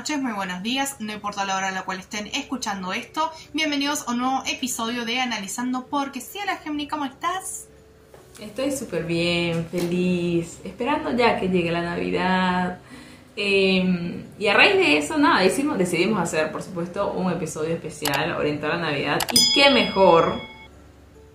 noches, muy buenos días, no importa la hora a la cual estén escuchando esto. Bienvenidos a un nuevo episodio de Analizando porque sí, hola Gemini, ¿cómo estás? Estoy súper bien, feliz, esperando ya que llegue la Navidad. Eh, y a raíz de eso, nada, hicimos, decidimos hacer, por supuesto, un episodio especial orientado a la Navidad. Y qué mejor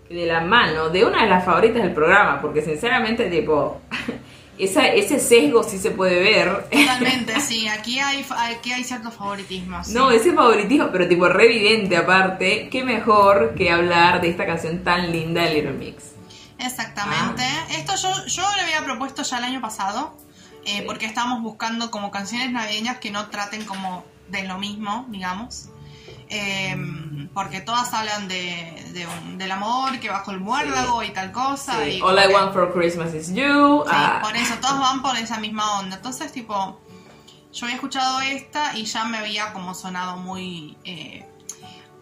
que de la mano de una de las favoritas del programa, porque sinceramente, tipo, esa, ese sesgo sí se puede ver. Totalmente, sí, aquí hay, aquí hay ciertos favoritismos. sí. No, ese favoritismo, pero tipo re evidente aparte. Qué mejor que hablar de esta canción tan linda de Little Mix. Exactamente. Ah. Esto yo, yo lo había propuesto ya el año pasado, eh, Sí. porque estábamos buscando como canciones navideñas que no traten como de lo mismo, digamos. Eh, porque todas hablan de, de un- del amor que bajo el muérdago y tal cosa. Sí, y All I que- Want for Christmas is You. Sí, ah, por eso, todos van por esa misma onda. Entonces, tipo, yo había escuchado esta y ya me había como sonado muy... eh,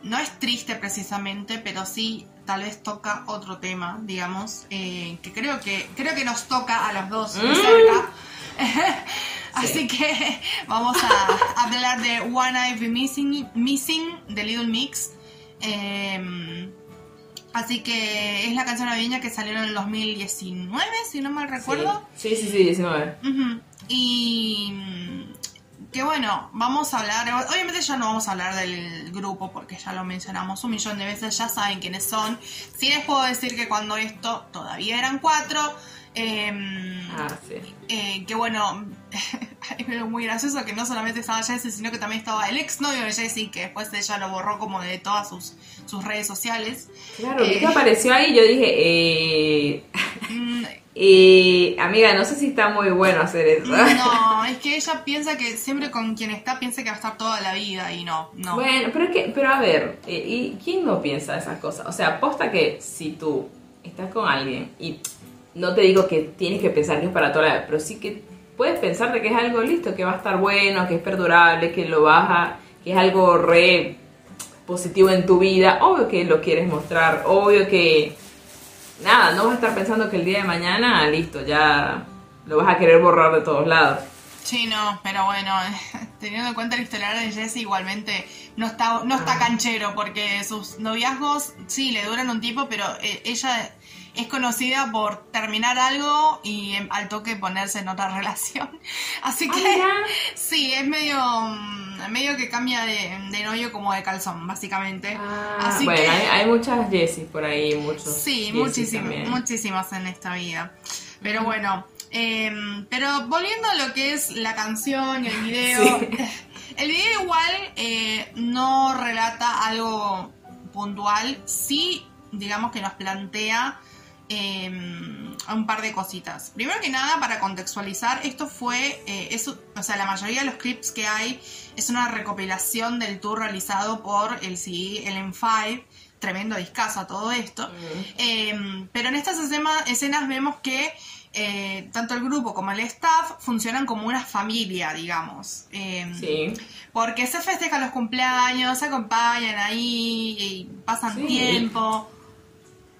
no es triste precisamente, pero sí tal vez toca otro tema, digamos, eh, que creo que creo que nos toca a los dos Mm. cerca. Así que vamos a hablar de One I've Been Missing, Missing de Little Mix. Eh, así que es la canción navideña que salió en el 2019, si no mal recuerdo. Sí, sí, sí, 19. Ujú. Y mm, que bueno, vamos a hablar, obviamente ya no vamos a hablar del grupo porque ya lo mencionamos un millón de veces, ya saben quiénes son. Sí les puedo decir que cuando esto todavía eran cuatro, em, Ah, sí. eh, que bueno, es algo muy gracioso que no solamente estaba Jessie, sino que también estaba el ex novio de Jessie, que después ella lo borró como de todas sus, sus redes sociales. Claro, Eh. que apareció ahí yo dije, eh, Mm, eh, amiga, no sé si está muy bueno hacer eso. No, es que ella piensa que siempre con quien está piensa que va a estar toda la vida y no, no. Bueno, pero, es que, pero a ver, eh, ¿y quién no piensa esas cosas? O sea, aposta que si tú estás con alguien y no te digo que tienes que pensar que es para toda la vida, pero sí que puedes pensar de que es algo listo, que va a estar bueno, que es perdurable, que lo vas a, que es algo re positivo en tu vida, obvio que lo quieres mostrar, obvio que nada, no vas a estar pensando que el día de mañana, listo, ya lo vas a querer borrar de todos lados. Sí, no, pero bueno, teniendo en cuenta el historial de Jesse, igualmente no está, no está Ah. canchero, porque sus noviazgos sí le duran un tiempo, pero eh, ella es conocida por terminar algo y em, al toque ponerse en otra relación. Así Ah, que sí, es medio, mm, medio que cambia de, de novio como de calzón, básicamente. Ah, Así bueno, que- hay, hay muchas Jessies por ahí, muchos. Sí, muchísimas, muchísimas en esta vida. Pero bueno, em, pero volviendo a lo que es la canción y el video, Sí. el video igual eh, no relata algo puntual, sí, digamos que nos plantea em, un par de cositas. Primero que nada, para contextualizar, esto fue, eh, eso, o sea, la mayoría de los clips que hay es una recopilación del tour realizado por el CD LM5, tremendo discazo a todo esto. Eh, pero en estas escena- escenas vemos que eh, tanto el grupo como el staff funcionan como una familia, digamos. Eh, Sí. Porque se festejan los cumpleaños, se acompañan ahí, y pasan Sí. tiempo.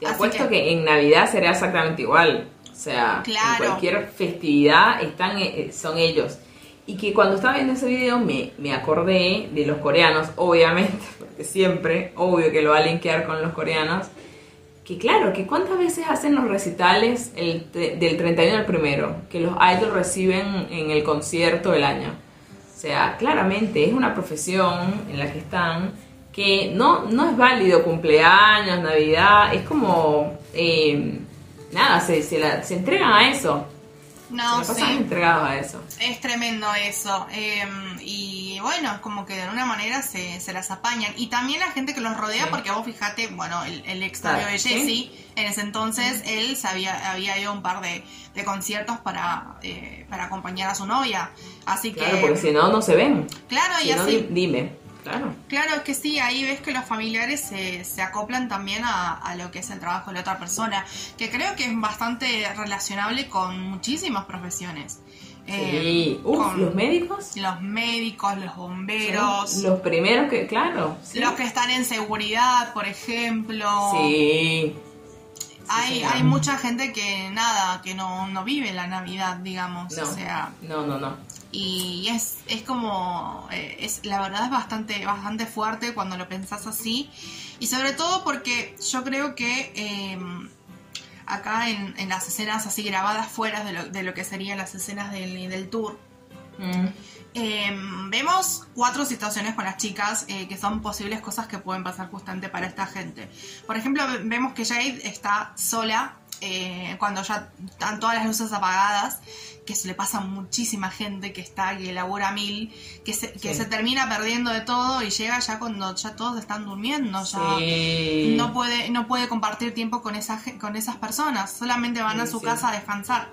Te Así apuesto que- que... en Navidad será exactamente igual. O sea, Claro. en cualquier festividad están, eh, son ellos. Y que cuando estaba viendo ese video me, me acordé de los coreanos, obviamente, porque siempre, obvio que lo va a linkear con los coreanos. Que claro, que cuántas veces hacen los recitales el del 31 al primero, que los idols reciben en el concierto del año. O sea, claramente es una profesión en la que están que no, no es válido cumpleaños, Navidad, es como, eh, nada, se, se, la- se entregan a eso. No, se sí. pasan entregados a eso. Es tremendo eso. eh, y bueno, es como que de alguna manera se, se las apañan. Y también la gente que los rodea, Sí. porque vos fijate, bueno, el, el ex novio Claro, de sí. Jesse, en ese entonces él se había, ido a un par de, de conciertos para, eh, para acompañar a su novia. Así que. Claro, porque si no, no se ven. Claro, y no, así. di- dime. Claro. Claro, es que sí, ahí ves que los familiares se, se acoplan también a, a lo que es el trabajo de la otra persona, que creo que es bastante relacionable con muchísimas profesiones. Eh, Sí. Uf, con los médicos. los médicos, los bomberos, Los primeros que, claro. Sí. los que están en seguridad, por ejemplo. Sí. hay, hay mucha gente que nada, que no, no vive la Navidad, digamos. No. O sea, No, no, no. Y es, es como, eh, es, la verdad es bastante, bastante fuerte cuando lo pensás así. Y sobre todo porque yo creo que em, acá en, en, las escenas así grabadas fuera de lo, de lo que serían las escenas del, del tour, mm. em, vemos cuatro situaciones con las chicas eh, que son posibles cosas que pueden pasar justamente para esta gente. Por ejemplo, vemos que Jade está sola eh, cuando ya están todas las luces apagadas, que se le pasa a muchísima gente que está, que elabora mil, que se, que se termina perdiendo de todo y llega ya cuando ya todos están durmiendo, ya no puede, no puede compartir tiempo con esas, con esas personas, solamente van a su casa a descansar.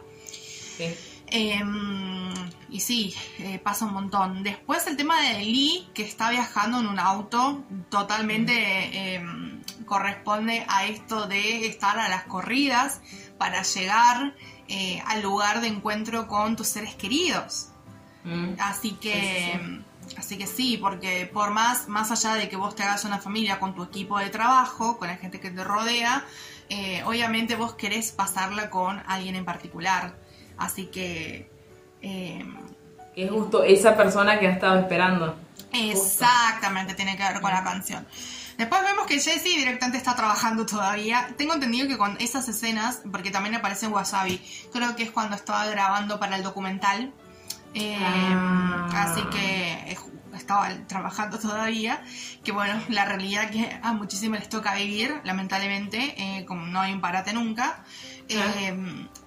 Em, y sí, eh, pasa un montón. Después el tema de Lee, que está viajando en un auto totalmente... Corresponde a esto de estar a las corridas para llegar eh, al lugar de encuentro con tus seres queridos. Mm. Así que... Así que sí, porque por más, más allá de que vos te hagas una familia con tu equipo de trabajo, con la gente que te rodea, eh, obviamente vos querés pasarla con alguien en particular. Así que... Eh, es justo esa persona que ha estado esperando. Exactamente, tiene que ver con la canción. Después vemos que Jessie directamente está trabajando todavía. Tengo entendido que con esas escenas, porque también aparece en Wasabi, creo que es cuando estaba grabando para el documental. Eh, ah. Así que estaba trabajando todavía. Que bueno, la realidad que a muchísimos les toca vivir, lamentablemente, eh, como no hay un parate nunca. Eh,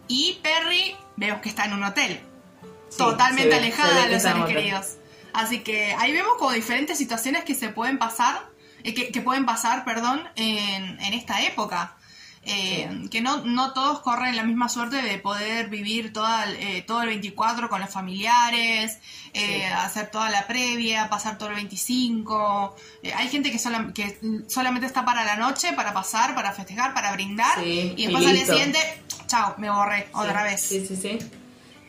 y Perry, vemos que está en un hotel. totalmente alejada de los seres queridos. Así que ahí vemos como diferentes situaciones que se pueden pasar eh, que, pueden pasar, perdón, en, en esta época. Eh, que no, no todos corren la misma suerte de poder vivir toda, eh, todo el 24 con los familiares, hacer toda la previa, pasar todo el 25. hay gente que, que solamente está para la noche, para pasar, para festejar, para brindar, y después al día siguiente, chao, me borré otra vez. Sí, sí, sí.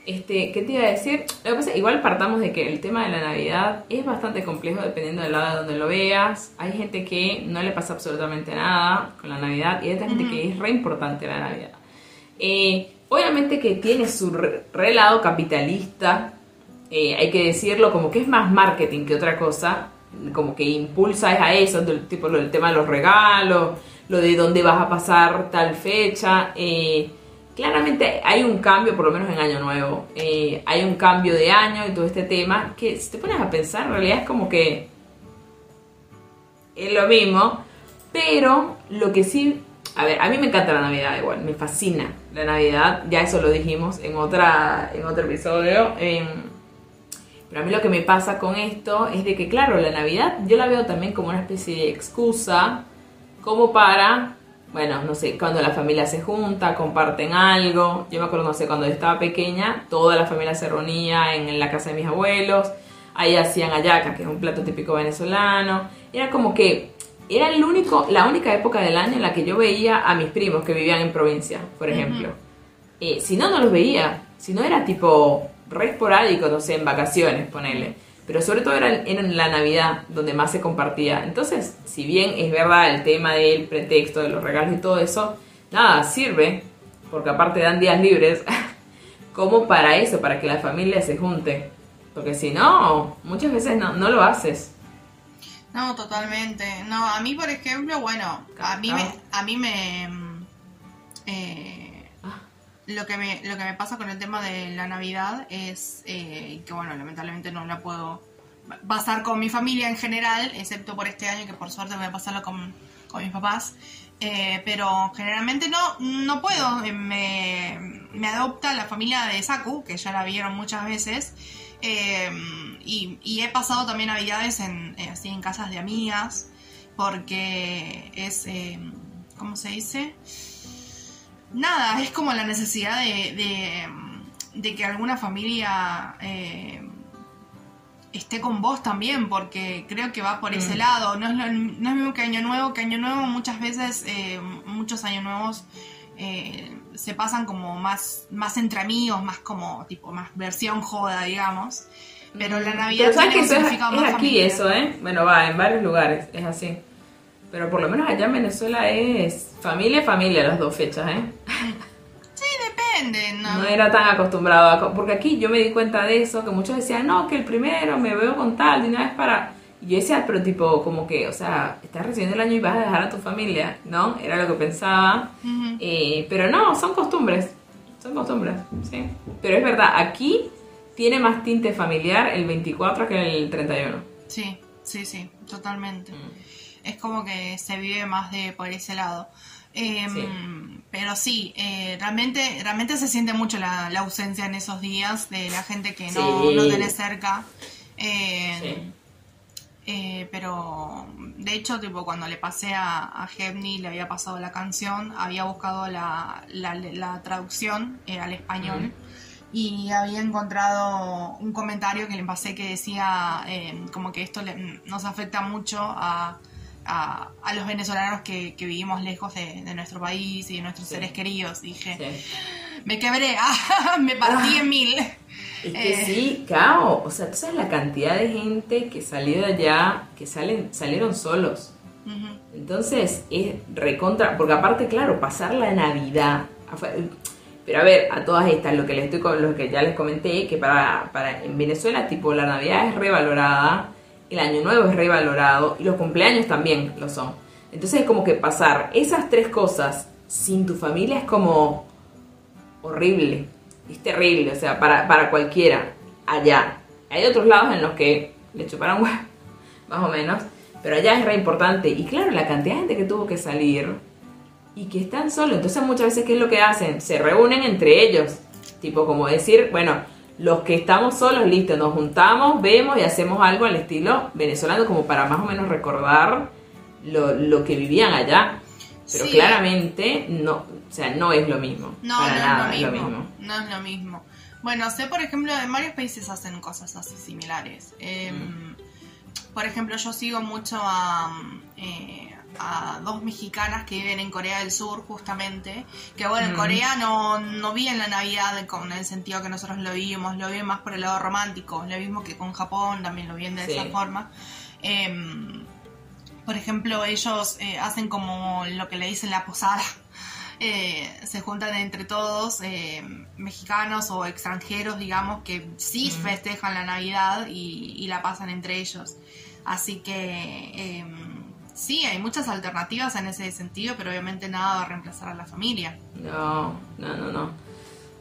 Este, ¿Qué te iba a decir? igual partamos de que el tema de la Navidad es bastante complejo dependiendo del lado de donde lo veas. Hay gente que no le pasa absolutamente nada con la Navidad y hay gente que es re importante la Navidad. Eh, obviamente que tiene su re, lado capitalista, eh, hay que decirlo, como que es más marketing que otra cosa, como que impulsa a eso, del, tipo lo del tema de los regalos, lo de dónde vas a pasar tal fecha. Eh, claramente hay un cambio, por lo menos en Año Nuevo, eh, hay un cambio de año y todo este tema, que si te pones a pensar, en realidad es como que es lo mismo, pero lo que sí, a ver, a mí me encanta la Navidad igual, me fascina la Navidad, ya eso lo dijimos en, otra, en otro episodio. Em, pero a mí lo que me pasa con esto es de que, claro, la Navidad yo la veo también como una especie de excusa, como para bueno, no sé, cuando la familia se junta, comparten algo. Yo me acuerdo, no sé, cuando yo estaba pequeña, toda la familia se reunía en, la casa de mis abuelos. Ahí hacían ayaca, que es un plato típico venezolano. Era como que era el único, la única época del año en la que yo veía a mis primos que vivían en provincia, por ejemplo. Eh, si no, no los veía. Si no, era tipo re esporádico, no sé, en vacaciones, ponele pero sobre todo era en la Navidad donde más se compartía. Entonces, si bien es verdad el tema del pretexto, de los regalos y todo eso, nada, sirve, porque aparte dan días libres, como para eso, para que la familia se junte. Porque si no, muchas veces no, no lo haces. No, totalmente. No, a mí, por ejemplo, bueno, a mí me... A mí me eh, lo que me, lo que me pasa con el tema de la Navidad es eh, que, bueno, lamentablemente no la puedo pasar con mi familia en general, excepto por este año que por suerte voy a pasarlo con, mis papás. Eh, pero generalmente no, no puedo. Eh, me, adopta la familia de Saku, que ya la vieron muchas veces. y, y, he pasado también navidades en, así en casas de amigas, porque es, ¿cómo se dice? Nada, es como la necesidad de, de, que alguna familia eh, esté con vos también, porque creo que va por ese mm. lado. No es, lo, no es mismo que Año Nuevo, que Año Nuevo muchas veces, eh, muchos Años Nuevos eh, se pasan como más, más entre amigos, más como tipo, más versión joda, digamos. Pero la mm. Navidad tiene que es, es aquí eso, ¿eh? Bueno, va, en varios lugares, es así. Pero por lo menos allá en Venezuela es familia, familia las dos fechas, ¿eh? Sí, depende. No, no era tan acostumbrado a... Porque aquí yo me di cuenta de eso, que muchos decían, no, que el primero me veo con tal, de una vez para... Y yo decía, pero tipo, como que, o sea, estás recibiendo el año y vas a dejar a tu familia, ¿no? Era lo que pensaba. Ujú. Eh, pero no, son costumbres. Son costumbres, sí. Pero es verdad, aquí tiene más tinte familiar el 24 que el 31. Sí, sí, sí, totalmente. Mm. Es como que se vive más de por ese lado. Eh, Sí. Pero sí, eh, realmente, realmente se siente mucho la, la ausencia en esos días de la gente que no, Sí. no tenés cerca. Eh, Sí. eh, pero de hecho, tipo, cuando le pasé a, a le había pasado la canción, había buscado la, la, la traducción eh, al español y había encontrado un comentario que le pasé que decía eh, como que esto le- nos afecta mucho a, a, a los venezolanos que, que vivimos lejos de, de nuestro país y de nuestros Sí. seres queridos. Dije, Sí. me quebré, ah, me partí en mil. Es que Eh. sí, cao. O sea, tú sabes la cantidad de gente que salió de allá, que salen, salieron solos. Entonces es recontra, porque aparte, claro, pasar la Navidad. Pero a ver, a todas estas, lo que les estoy con- lo que ya les comenté, que para, para en Venezuela, tipo, la Navidad es revalorada, el Año Nuevo es revalorado, y los cumpleaños también lo son. Entonces es como que pasar esas tres cosas sin tu familia es como horrible. Es terrible, o sea, para, para cualquiera allá. Hay otros lados en los que le chuparon huevo, más o menos, pero allá es re importante. Y claro, la cantidad de gente que tuvo que salir y que están solos. Entonces muchas veces, ¿qué es lo que hacen? Se reúnen entre ellos. Tipo como decir, bueno, los que estamos solos, listo, nos juntamos, vemos y hacemos algo al estilo venezolano como para más o menos recordar lo, lo que vivían allá. Pero Sí. claramente no, o sea, no es lo mismo. No, para no nada es lo mismo. No es lo mismo. Bueno, sé, por ejemplo, en varios países hacen cosas así similares. Eh, Mm. Por ejemplo, yo sigo mucho a, eh, a dos mexicanas que viven en Corea del Sur, justamente. Que bueno, en Mm. Corea no, no viven la Navidad con el sentido que nosotros lo vivimos, lo viven más por el lado romántico. Lo mismo que con Japón, también lo viven de Sí. esa forma. Em, por ejemplo, ellos eh, hacen como lo que le dicen la posada. Eh, se juntan entre todos, eh, mexicanos o extranjeros, digamos, que sí Mm. festejan la Navidad y, y la pasan entre ellos. Así que eh, sí, hay muchas alternativas en ese sentido, pero obviamente nada va a reemplazar a la familia. No, no, no, no.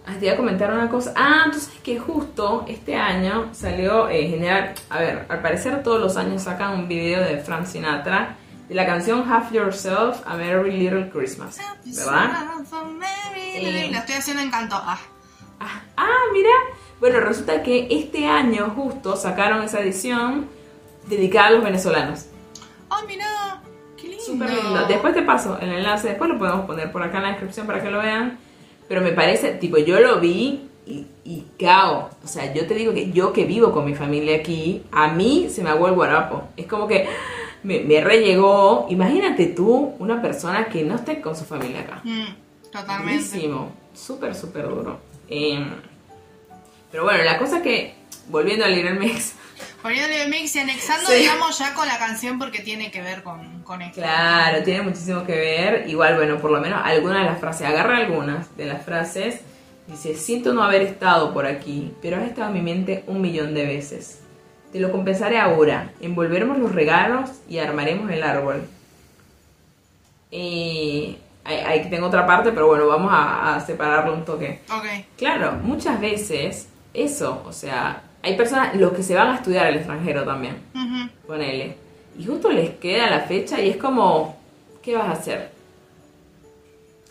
Ah, te iba a comentar una cosa. Ah, sabes que justo este año salió eh, general. A ver, al parecer todos los años sacan un video de Frank Sinatra de la canción Have Yourself a Merry Little Christmas. ¿Verdad? Eh. La estoy haciendo en canto. Ah, Ah, ah, mira. Bueno, resulta que este año justo sacaron esa edición dedicada a los venezolanos. ¡Ay, mira! ¡Qué lindo! Súper lindo. Después te paso el enlace, después lo podemos poner por acá en la descripción para que lo vean. Pero me parece, tipo, yo lo vi y, y cao. O sea, yo te digo que yo que vivo con mi familia aquí, a mí se me aguó el guarapo. Es como que me, me rellegó. Imagínate tú, una persona que no esté con su familia acá. Mm, totalmente. Súper, súper duro. Eh, pero bueno, la cosa que, volviendo al Little Mix, Poniéndole mix y anexando, Sí. digamos, ya con la canción porque tiene que ver con, con esto. Claro, tiene muchísimo que ver. Igual, bueno, por lo menos algunas de las frases, agarra algunas de las frases. Dice, siento no haber estado por aquí, pero has estado en mi mente un millón de veces. Te lo compensaré ahora. Envolveremos los regalos y armaremos el árbol. Y ahí, tengo otra parte, pero bueno, vamos a, a separarlo un toque. Ok. Claro, muchas veces eso, o sea, hay personas, los que se van a estudiar al extranjero también Ujú. ponele. Y justo les queda la fecha y es como, ¿qué vas a hacer?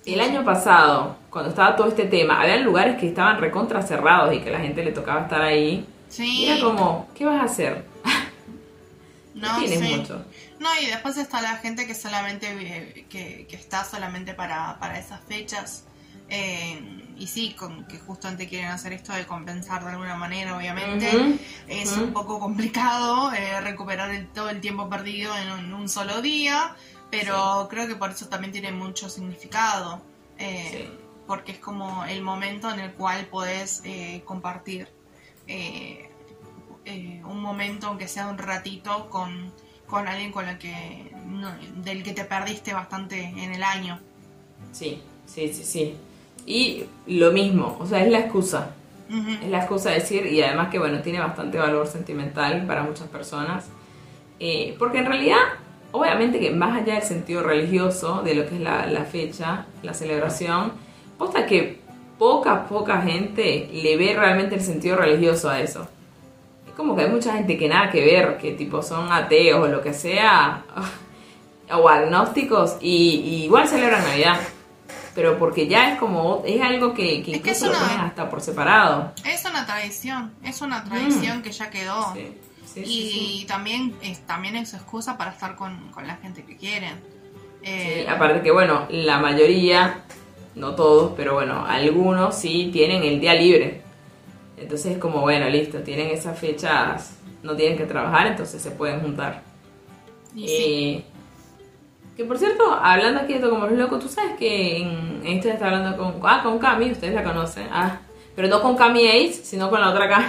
El año pasado, cuando estaba todo este tema, había lugares que estaban recontra cerrados y que la gente le tocaba estar ahí. Sí. Y era como, ¿qué vas a hacer? no, tienes sí. mucho. No, y después está la gente que solamente eh, que, que está solamente para, para esas fechas. Eh, y sí, con, que justamente quieren hacer esto de compensar de alguna manera, obviamente. Es un poco complicado eh, recuperar el- todo el tiempo perdido en un, un solo día, pero creo que por eso también tiene mucho significado. eh, Sí. Porque es como el momento en el cual podés eh, compartir un momento, aunque sea un ratito, con, con alguien con el que, no- del que te perdiste bastante en el año. Sí, sí, sí, sí. Y lo mismo, o sea, es la excusa. Es la excusa de decir, y además que bueno, tiene bastante valor sentimental para muchas personas. Eh, porque en realidad, obviamente que más allá del sentido religioso de lo que es la, la fecha, la celebración, posta que poca, poca gente le ve realmente el sentido religioso a eso. Es como que hay mucha gente que nada que ver, que tipo son ateos o lo que sea, o agnósticos, y, y igual celebran Navidad. Pero porque ya es como, es algo que, que Es que incluso es lo una- ponen hasta por separado. Es una tradición, es una tradición que ya quedó. Mm. Sí, sí, y sí, también es también es excusa para estar con, con la gente que quieren. Eh, aparte que bueno, la mayoría, no todos, pero bueno, algunos sí tienen el día libre. Entonces es como, bueno, listo, tienen esas fechas, no tienen que trabajar, entonces se pueden juntar. y sí. Eh, que por cierto, hablando aquí de como los locos, tú sabes que en esto está hablando con, ah, con Cami, ustedes la conocen, ah, pero no con Cami Ace, sino con la otra Cami.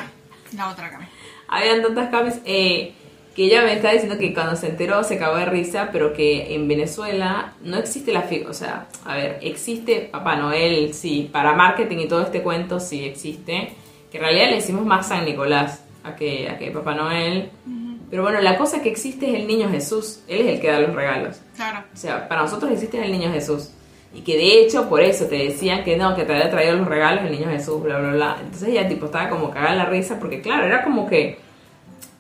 La otra acá. Habían tantas camis eh, que ella me está diciendo que cuando se enteró se cagó de risa, pero que en Venezuela no existe la figura, o sea, a ver, existe Papá Noel, sí, para marketing y todo este cuento sí existe, que en realidad le decimos más San Nicolás a que, a que Papá Noel, pero bueno, la cosa que existe es el niño Jesús, él es el que da los regalos. Claro. O sea, para nosotros existe el niño Jesús. Y que de hecho, por eso te decían que no, que te había traído los regalos el niño Jesús, bla, bla, bla. Entonces ella tipo estaba como cagada la risa, porque claro, era como que,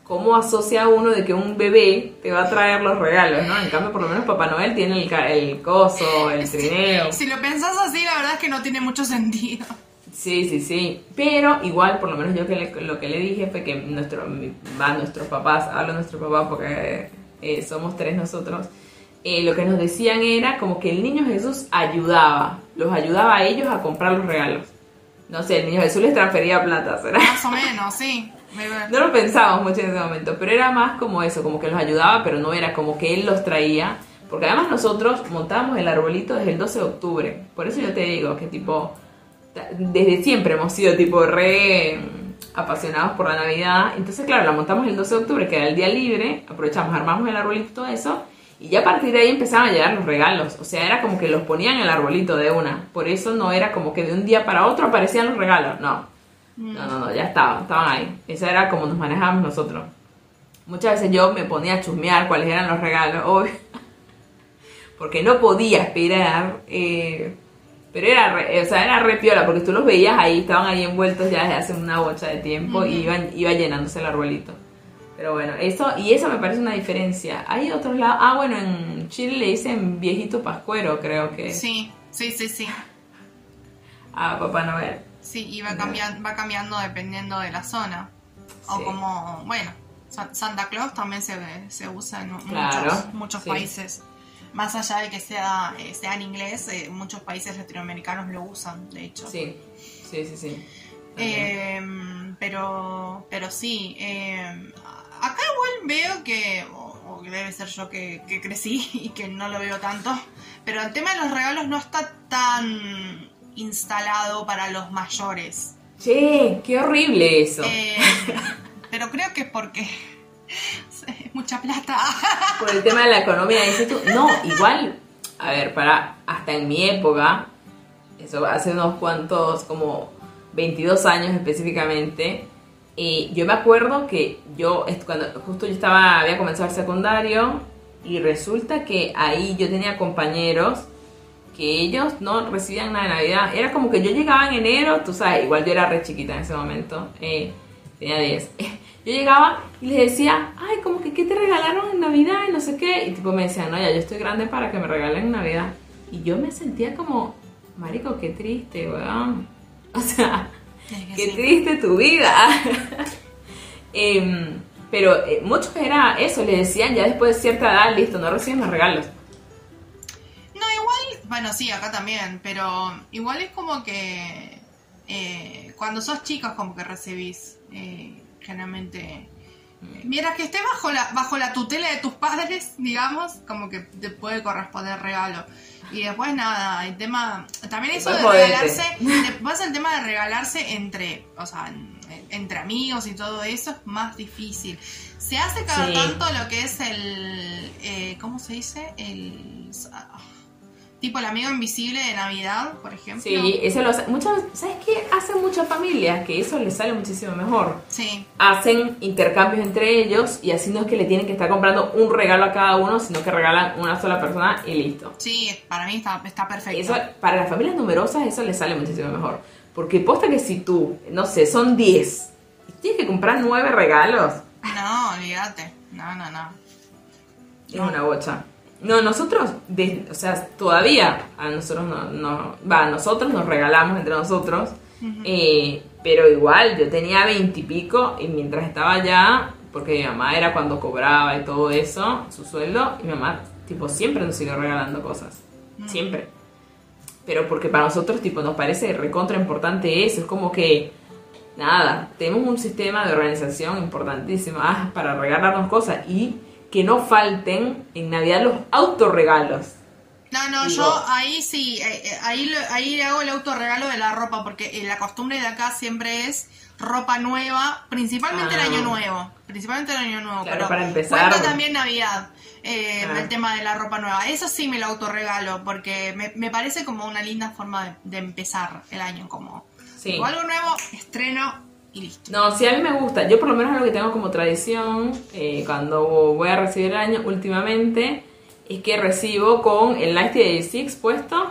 ¿cómo asocia uno de que un bebé te va a traer los regalos, no? En cambio, por lo menos Papá Noel tiene el, el coso, el trineo. Si lo pensás así, la verdad es que no tiene mucho sentido. Sí, sí, sí. Pero igual, por lo menos yo que le- lo que le dije fue que nuestro, va, nuestros papás, hablo de nuestros papás porque eh, somos tres nosotros, eh, lo que nos decían era como que el niño Jesús ayudaba, los ayudaba a ellos a comprar los regalos. No sé, el niño Jesús les transfería plata, ¿será? Más o menos, sí. No lo pensábamos mucho en ese momento, pero era más como eso, como que los ayudaba, pero no era como que él los traía. Porque además nosotros montábamos el arbolito desde el 12 de octubre. Por eso yo te digo que tipo, desde siempre hemos sido tipo re mm, apasionados por la Navidad. Entonces, claro, la montamos el 12 de octubre, que era el día libre, aprovechamos, armamos el arbolito y todo eso. Y ya a partir de ahí empezaban a llegar los regalos. O sea, era como que los ponían en el arbolito de una. Por eso no era como que de un día para otro aparecían los regalos. No. No, no, no, ya estaban, estaban ahí. Esa era como nos manejábamos nosotros. Muchas veces yo me ponía a chusmear cuáles eran los regalos, obvio. porque no podía esperar. eh, pero era re, o sea, era re piola, porque tú los veías ahí, estaban ahí envueltos ya desde hace una bocha de tiempo y iban, iba llenándose el arbolito. Pero bueno, eso, y eso me parece una diferencia. Hay otros lados, ah bueno, en Chile le dicen viejito pascuero, creo que Sí, sí, sí, sí. a Papá Noel. Sí, y va, cambian- va cambiando dependiendo de la zona. O Sí. como, bueno, Sa- Santa Claus también se, se usa en muchos, Claro, muchos sí. países. Más allá de que sea, eh, sea en inglés, eh, muchos países latinoamericanos lo usan, de hecho. Sí, sí, sí, sí. Eh, pero, pero sí, eh, acá igual veo que, o, o que debe ser yo que, que crecí y que no lo veo tanto, pero el tema de los regalos no está tan instalado para los mayores. Che, qué horrible eso. Eh, pero creo que es porque es mucha plata. Por el tema de la economía, dices tú. No, igual, a ver, para, hasta en mi época, eso hace unos cuantos, como 22 años específicamente, eh, yo me acuerdo que yo, cuando justo yo estaba, había comenzado el secundario, y resulta que ahí yo tenía compañeros que ellos no recibían nada de Navidad. Era como que yo llegaba en enero, tú sabes, igual yo era re chiquita en ese momento, eh, tenía 10. Yo llegaba y les decía, ay, como que qué te regalaron en Navidad y no sé qué. Y tipo me decían, no, ya yo estoy grande para que me regalen en Navidad. Y yo me sentía como, marico, qué triste, weón. O sea, Es que qué sí. triste tu vida. Em, pero eh, muchos era eso, les decían ya después de cierta edad, listo, no reciben los regalos. No, igual, bueno, sí, acá también, pero igual es como que eh, cuando sos chicos como que recibís eh, generalmente... Mientras que esté bajo la, bajo la tutela de tus padres, digamos, como que te puede corresponder regalo. Y después nada, el tema, también eso de Después regalarse, después el tema de regalarse entre, o sea, en- entre amigos y todo eso es más difícil. Se hace cada Sí. tanto lo que es el, eh, ¿cómo se dice? El, ah, Tipo el amigo invisible de Navidad, por ejemplo. Sí, eso lo hace. Muchas, ¿Sabes qué? Hacen muchas familias que eso les sale muchísimo mejor. Sí. Hacen intercambios entre ellos y así no es que le tienen que estar comprando un regalo a cada uno, sino que regalan una sola persona y listo. Sí, para mí está, está perfecto. Eso, para las familias numerosas eso les sale muchísimo mejor. Porque posta que si tú, no sé, son 10 y tienes que comprar 9 regalos, No, olvídate. No, no, no. es una bocha. No, nosotros, de- o sea, todavía a nosotros no, no- va, nosotros nos regalamos entre nosotros, eh, pero igual yo tenía veintipico y, mientras estaba allá, porque mi mamá era cuando cobraba y todo eso, su sueldo, y mi mamá, tipo, siempre nos siguió regalando cosas, siempre. Pero porque para nosotros, tipo, nos parece recontra importante eso, es como que, nada, tenemos un sistema de organización importantísimo ah, para regalarnos cosas y que no falten en Navidad los autorregalos. No, no, Digo- yo ahí sí, eh, eh, ahí, ahí hago el autorregalo de la ropa, porque eh, la costumbre de acá siempre es ropa nueva, principalmente Ah. el año nuevo, principalmente el año nuevo, Claro, pero para empezar. cuenta también Navidad, eh, Ah. el tema de la ropa nueva, eso sí me lo autorregalo, porque me, me parece como una linda forma de, de empezar el año, como Sí. algo nuevo, estreno y listo. No, sí, a mí me gusta. Yo por lo menos lo que tengo como tradición eh, cuando voy a recibir el año últimamente es que recibo con el de Six puesto,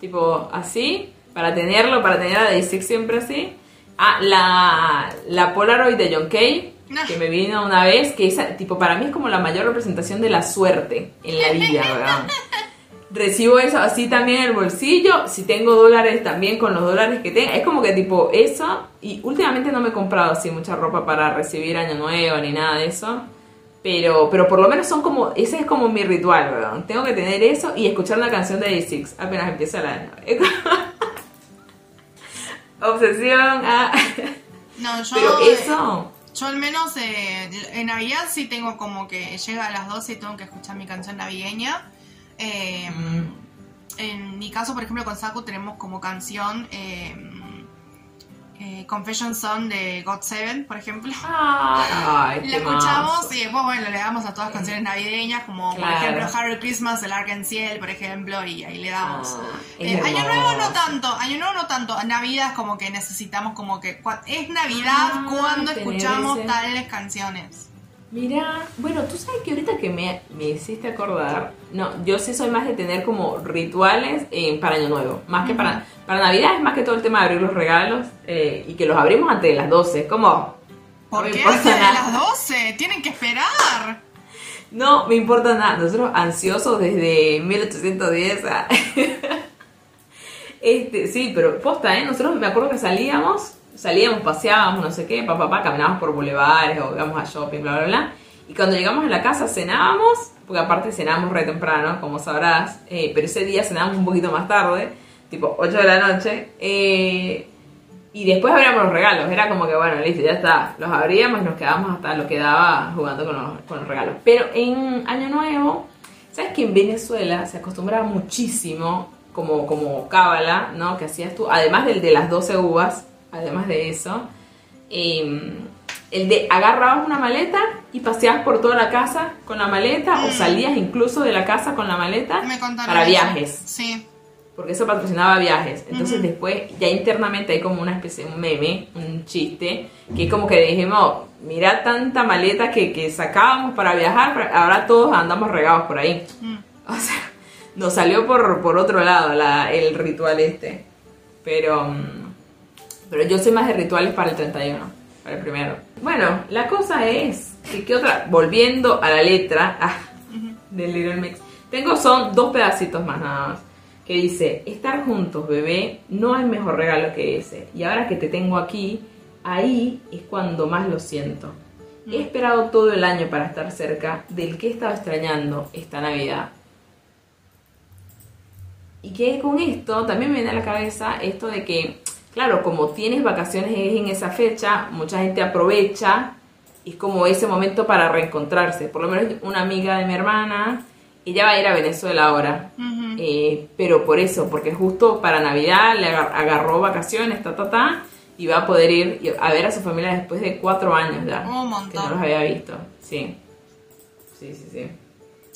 tipo así, para tenerlo, para tener a Six siempre así. Ah, la, la Polaroid de John Kay, Ah. que me vino una vez, que esa, tipo, para mí es como la mayor representación de la suerte en la vida, ¿verdad? Recibo eso así también en el bolsillo. Si tengo dólares, también con los dólares que tengo. Es como que tipo eso. Y últimamente no me he comprado así mucha ropa para recibir año nuevo ni nada de eso. Pero, pero por lo menos son como, ese es como mi ritual, ¿verdad? Tengo que tener eso y escuchar una canción de A6 apenas empieza el año. Obsesión. ah. No, yo, Pero eh, eso. Yo al menos eh, en Navidad sí tengo como que llega a las 12 y tengo que escuchar mi canción navideña. Eh, Mm. En mi caso, por ejemplo, con Saku tenemos como canción eh, eh, Confession Song de God Seven, por ejemplo. Ay, La escuchamos y después, bueno, le damos a todas canciones navideñas, como por ejemplo Harry Christmas del Arkansas, por ejemplo, y ahí le damos. Ah, Eh, año Nuevo no tanto, Año Nuevo no tanto, Navidad es como que necesitamos como que es Navidad Ah, cuando escuchamos ese- tales canciones. Mira, bueno, tú sabes que ahorita que me, me hiciste acordar, no, yo sí soy más de tener como rituales eh, para Año Nuevo, más que para, para Navidad es más que todo el tema de abrir los regalos eh, y que los abrimos antes de las 12, es como... ¿Por no qué hasta de las 12? Tienen que esperar. No me importa nada, nosotros ansiosos desde 1810 a... Este, sí, pero posta, ¿eh? Nosotros me acuerdo que salíamos, salíamos, paseábamos, no sé qué, papá, papá, caminábamos por bulevares o íbamos a shopping, bla, bla, bla. Y cuando llegamos a la casa cenábamos, porque aparte cenábamos re temprano, como sabrás, eh, pero ese día cenábamos un poquito más tarde, tipo 8 de la noche, eh, y después abríamos los regalos, era como que bueno, listo, ya está, los abríamos y nos quedábamos hasta lo que daba jugando con los, con los regalos. Pero en Año Nuevo, ¿sabes que en Venezuela se acostumbraba muchísimo, como, como cábala, ¿no? Que hacías tú, además del de las 12 uvas, además de eso, eh, el de agarrabas una maleta y paseabas por toda la casa con la maleta, o Mm. salías incluso de la casa con la maleta para eso. viajes Sí. porque eso patrocinaba viajes. Entonces después ya internamente hay como una especie, un meme, un chiste, que es como que dijimos, mira tanta maleta que, que sacábamos para viajar, ahora todos andamos regados por ahí. Mm. O sea, nos salió por, por otro lado la, el ritual este. Pero, mm, pero yo soy más de rituales para el 31, para el primero. Bueno, la cosa es que, ¿qué otra? Volviendo a la letra ah, del Little Mix, tengo son dos pedacitos más nada más. Que dice, estar juntos, bebé, no hay mejor regalo que ese. Y ahora que te tengo aquí, ahí es cuando más lo siento. He esperado todo el año para estar cerca del que estaba extrañando esta Navidad. Y que con esto también me viene a la cabeza esto de que, claro, como tienes vacaciones en esa fecha, mucha gente aprovecha, es como ese momento para reencontrarse. Por lo menos una amiga de mi hermana, ella va a ir a Venezuela ahora. Eh, pero por eso, porque justo para Navidad le agar- agarró vacaciones, ta, ta, ta, y va a poder ir y- a ver a su familia después de cuatro años ya. Un montón. Que no los había visto, sí. Sí, sí, sí.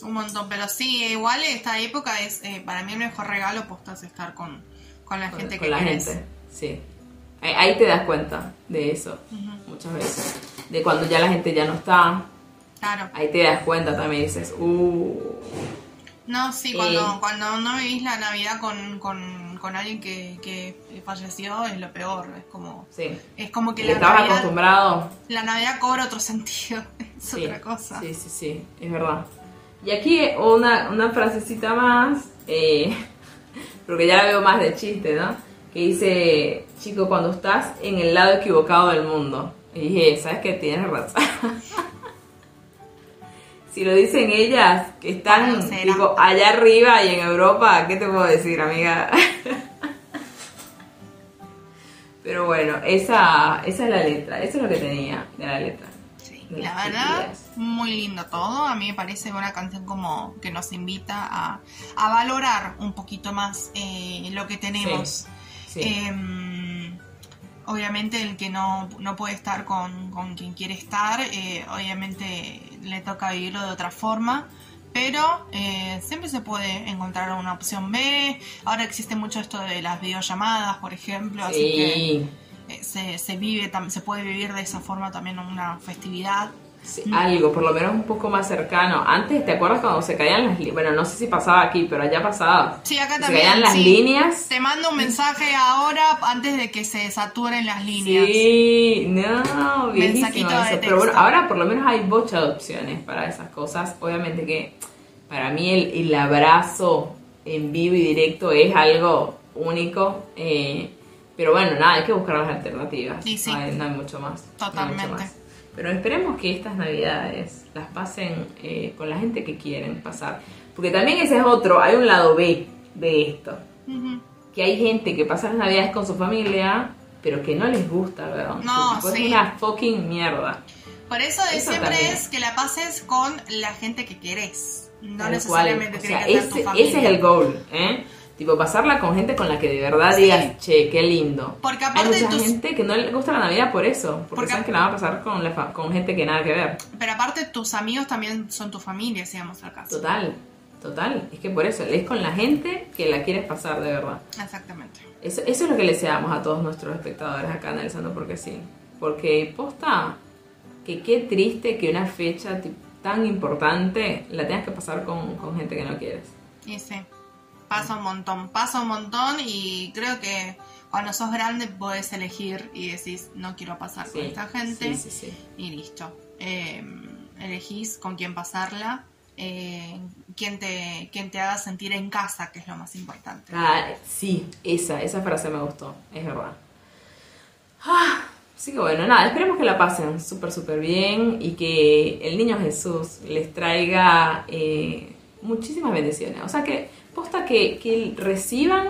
Un montón, pero sí, igual esta época es, eh, para mí el mejor regalo postas estar con, con la con, gente con que la querés. gente. Sí. Ahí, te das cuenta de eso muchas veces. De cuando ya la gente ya no está. Claro. Ahí te das cuenta también dices, uh. No, sí, Eh. cuando, cuando no vivís la Navidad con, con, con alguien que, que falleció es lo peor. Es como, Sí. es como que Que la estabas Navidad, acostumbrado. la Navidad cobra otro sentido. Es Sí, otra cosa. Sí, sí, sí, es verdad. Y aquí una, una frasecita más, eh, porque ya la veo más de chiste, ¿no? Que dice, chico, cuando estás en el lado equivocado del mundo. Y dije, ¿sabes qué? Tienes razón. si lo dicen ellas, que están tipo, allá arriba y en Europa, ¿qué te puedo decir, amiga? Pero bueno, esa, esa es la letra, eso es lo que tenía de la letra. Sí, de la verdad, muy lindo todo. A mí me parece una canción como que nos invita a, a valorar un poquito más eh, lo que tenemos. Sí. Eh, obviamente el que no, no puede estar con, con quien quiere estar, eh, obviamente le toca vivirlo de otra forma. Pero eh, siempre se puede encontrar una opción B. Ahora existe mucho esto de las videollamadas, por ejemplo. Así que eh, se, se vive, se puede vivir de esa forma también una festividad. Sí, algo, por lo menos un poco más cercano. Antes, ¿te acuerdas cuando se caían las líneas? Bueno, no sé si pasaba aquí, pero allá pasaba. Sí, acá se también. caían las sí. líneas. Te mando un mensaje ahora antes de que se saturen las líneas. Sí, no, viejísimo eso. Pero bueno, ahora por lo menos hay bocha de opciones para esas cosas. Obviamente que para mí el, el abrazo en vivo y directo es algo único. eh, pero bueno, nada, hay que buscar las alternativas. Sí. no, hay, no hay mucho más. no hay mucho Totalmente. más. Pero esperemos que estas navidades las pasen eh, con la gente que quieren pasar. Porque también ese es otro, hay un lado B de esto. Que hay gente que pasa las navidades con su familia, pero que no les gusta, ¿verdad? No, sí. Es una fucking mierda. Por eso, de Eso siempre también. es que la pases con la gente que querés. No Tal necesariamente. O sea, que tu ese, familia. ese es el goal, ¿eh? Tipo, pasarla con gente con la que de verdad Sí. digas, che, qué lindo. Porque Hay aparte mucha tus- gente que no le gusta la Navidad por eso, porque, Porque- saben que la va a pasar con, la fa- con gente que nada que ver. Pero aparte tus amigos también son tu familia, si vamos al caso. Total, total. Es que por eso, es con la gente que la quieres pasar de verdad. Exactamente. Eso, eso es lo que le deseamos a todos nuestros espectadores acá analizando porque sí. Porque posta, que qué triste que una fecha tan importante la tengas que pasar con, con gente que no quieres. Y sí, pasa un montón, pasa un montón y creo que cuando sos grande podés elegir y decís, no quiero pasar con esta gente Sí, sí, sí. y listo. Eh, elegís con quién pasarla, eh, quién, te, quién te haga sentir en casa, que es lo más importante. Ah, sí, esa, esa frase me gustó, es verdad. Ah, así que bueno, nada, esperemos que la pasen súper, súper bien y que el niño Jesús les traiga eh, muchísimas bendiciones. O sea, que posta que, que reciban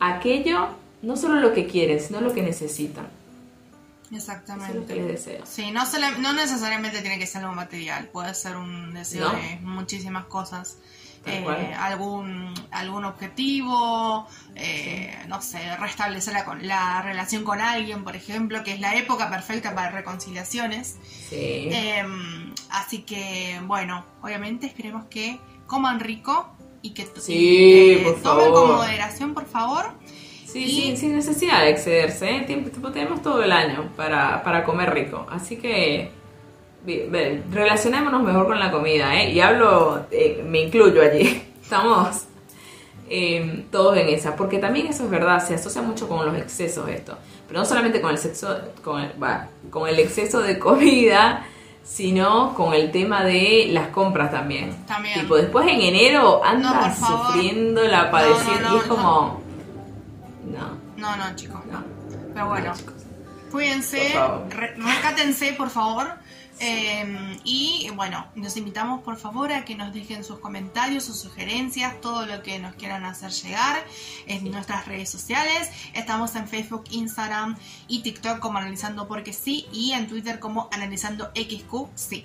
aquello, no solo lo que quieren, sino lo que necesitan. Eso es lo que Exactamente. les deseo. Sí, no, no necesariamente tiene que ser algo material, puede ser un deseo No. de muchísimas cosas. Eh, algún, algún objetivo, eh, no sé, restablecer la, con- la relación con alguien, por ejemplo, que es la época perfecta para reconciliaciones. Sí. Eh, así que, bueno, obviamente esperemos que coman rico y que, Sí, que por tomen con favor. moderación, por favor. Sí, Y- sin, sin necesidad de excederse, ¿eh? Tiempo- tenemos todo el año para, para comer rico. Así que relacionémonos mejor con la comida, ¿eh? Y hablo, eh, me incluyo allí. Estamos eh, todos en esa. Porque también eso es verdad, se asocia mucho con los excesos esto. Pero no solamente con el sexo, con el, con el exceso de comida, sino con el tema de las compras también. También. Tipo, después en enero andas No, sufriendo la padeciendo no, y es no. como... No, No, no, chicos, no. Pero bueno. No. Cuídense, Por favor. re- recátense, por favor. Eh, y bueno, los invitamos por favor a que nos dejen sus comentarios, sus sugerencias, todo lo que nos quieran hacer llegar en nuestras redes sociales. Estamos en Facebook, Instagram y TikTok como Analizando Porque Sí y en Twitter como Analizando XQ Sí.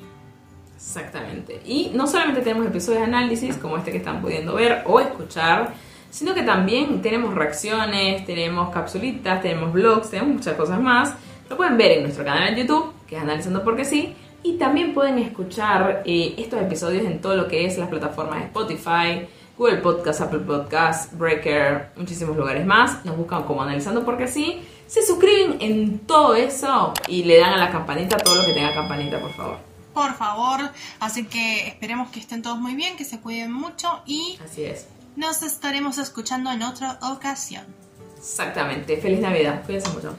Exactamente. Y no solamente tenemos episodios de análisis como este que están pudiendo ver o escuchar, sino que también tenemos reacciones, tenemos capsulitas, tenemos blogs, tenemos muchas cosas más. Lo pueden ver en nuestro canal de YouTube, que es Analizando Porque Sí, Y también pueden escuchar eh, estos episodios en todo lo que es las plataformas de Spotify, Google Podcast, Apple Podcast, Breaker, muchísimos lugares más. Nos buscan como analizando porque sí. Se suscriben en todo eso y le dan a la campanita todo lo que tenga campanita, por favor. Por favor, así que esperemos que estén todos muy bien, que se cuiden mucho y Así es. nos estaremos escuchando en otra ocasión. Exactamente. Feliz Navidad. Cuídense mucho.